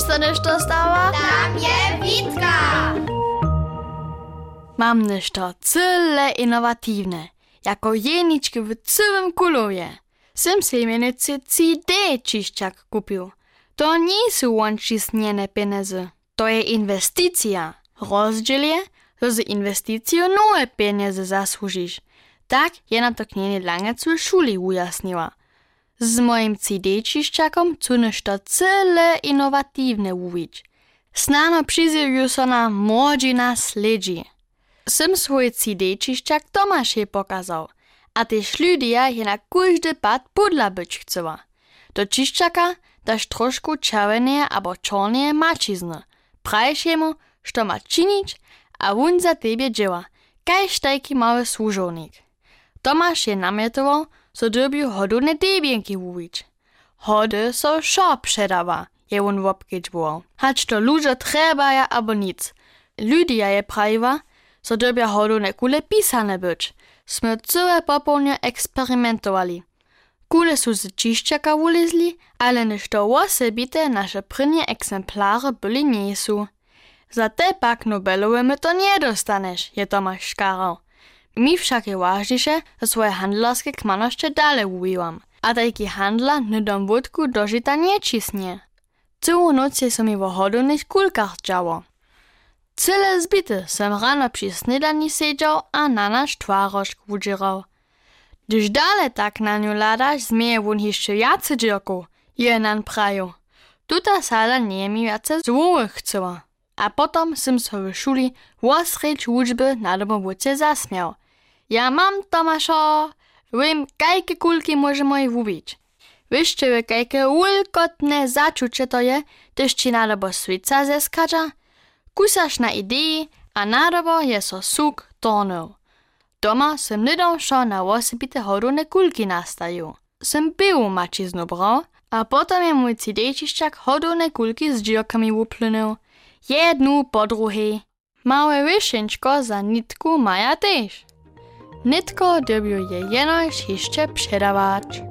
Wiesz, co nešto stała? Tam je Witka! Mam nešto cyle innovatywne, jako jeniczki w całym kulowie. Sem se mienicy CD czyszczak kupił. To nie są łączysniene pieniądze, to je inwestycja. Rozdziel je, że z inwestycją nowe pieniądze zasłużysz. Tak je na to knienie lange w szuli ujasniła. Z moim CD czyszczakom chcę nešto cyle innovatywne uwić. Snano przyzywiu so na młodzina sledzi. Sem swój CD czyszczak Tomasz je pokazał, a też ludia je na każdy pad podla być chcała. Do czyszczaka dasz troszkę czerwone albo czarne maczizny. Prajesz jemu, što ma czynić, a on za tebie dzieła, kajż taki mały służownik. Tomasz je namietował, so dobił hodowne debienki uwić. Hody so szo przedawa, je on wopkiedźbował. Hacz to ludzie trebaja albo nic. Ludia je prawiła, so dobia hodowne kule pisane być. Sme całe popołnie eksperymentowali. Kule są z czyszczaka ulizli, ale nešto osobite nasze prynje egzemplary byli nie są. Za te pak Nobelowe my to nie dostaneš, je Tomasz škarał. Mi však je ważniejsze, że swoje handlarskie kmanoszcze dalej uwiłam. A taki handla nydom wódku dożyta nie cisnie. Całą noc je mi w hodownych kulkach działo. Cyle zbity sem rano przy snedani siedział, a na nasz twarożk wudzierał. Gdyż dalej tak na nią ladasz, zmieje won jeszcze jacy dzierku, je nan praju. Tuta sala nie mi jace złowy chcała. A potom sem so w szuli łosrecz uczby na domowuce zasmiał. Ja mam, Tomaszo, wiem, kajke kulki możemy wubić. Wiesz, czy kajke ulkotne zaczucie to je, gdyż ci na dobo swica zeskacza? Kusaš na idei, a nadobo je so suk tornil. Doma sem nidom šo na osobite hodowne kulki nastaju. Sem pił mačiznu bral, a potom je mój CD-čiščak hodowne kulki z džirkami uplynil. Jednu po druhej. Małe wyszynczko za nitku maja też. Nitko dobił je jenoś jeszcze przedawać.